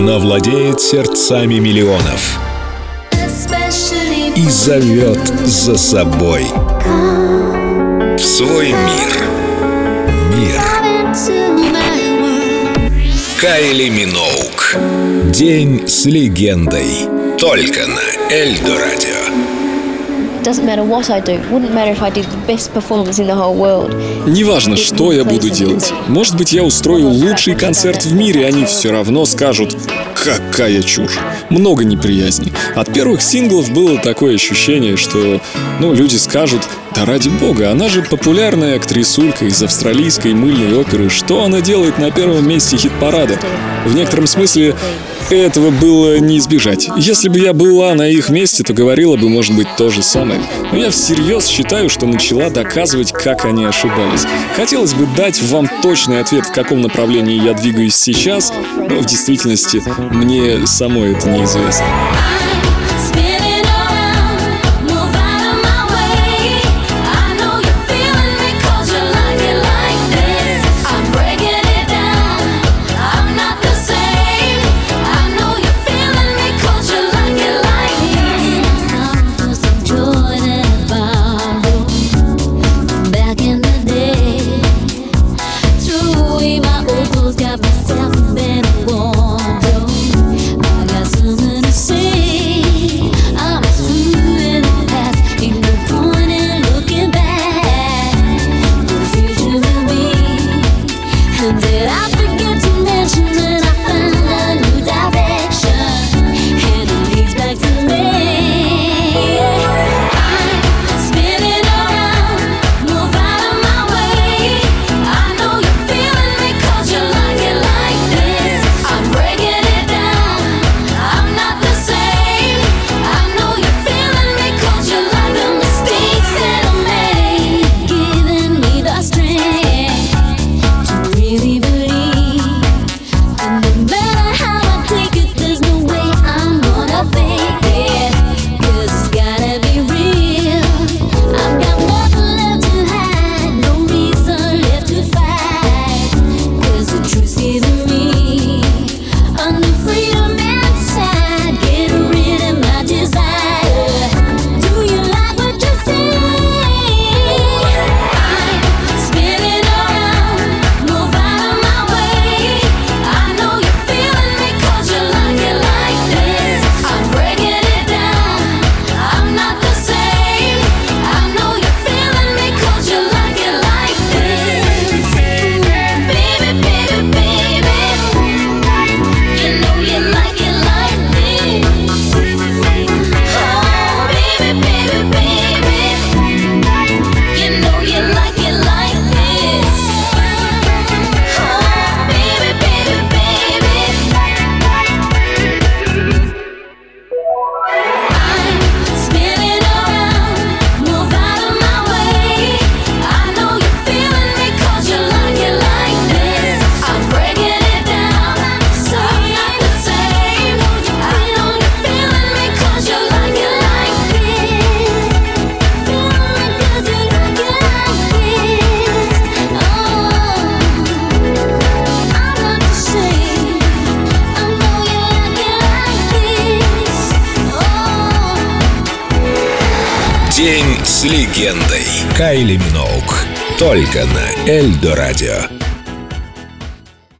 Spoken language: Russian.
Она владеет сердцами миллионов и зовет за собой в свой мир. Мир. Кайли Миноук. День с легендой. Только на Эльдо Радио. Неважно, что я буду делать. Может быть, я устрою лучший концерт в мире, они все равно скажут «Какая чушь!» Много неприязни. От первых синглов было такое ощущение, что, ну, люди скажут «Да ради бога, она же популярная актрисулька из австралийской мыльной оперы. Что она делает на первом месте хит-парада?» В некотором смысле этого было не избежать. Если бы я была на их месте, то говорила бы, может быть, то же самое. Но я всерьез считаю, что начала доказывать, как они ошибались. Хотелось бы дать вам точный ответ, в каком направлении я двигаюсь сейчас, но в действительности мне самой это неизвестно. Did that I forget. День с легендой. Кайли Миноук. Только на Эльдо Радио.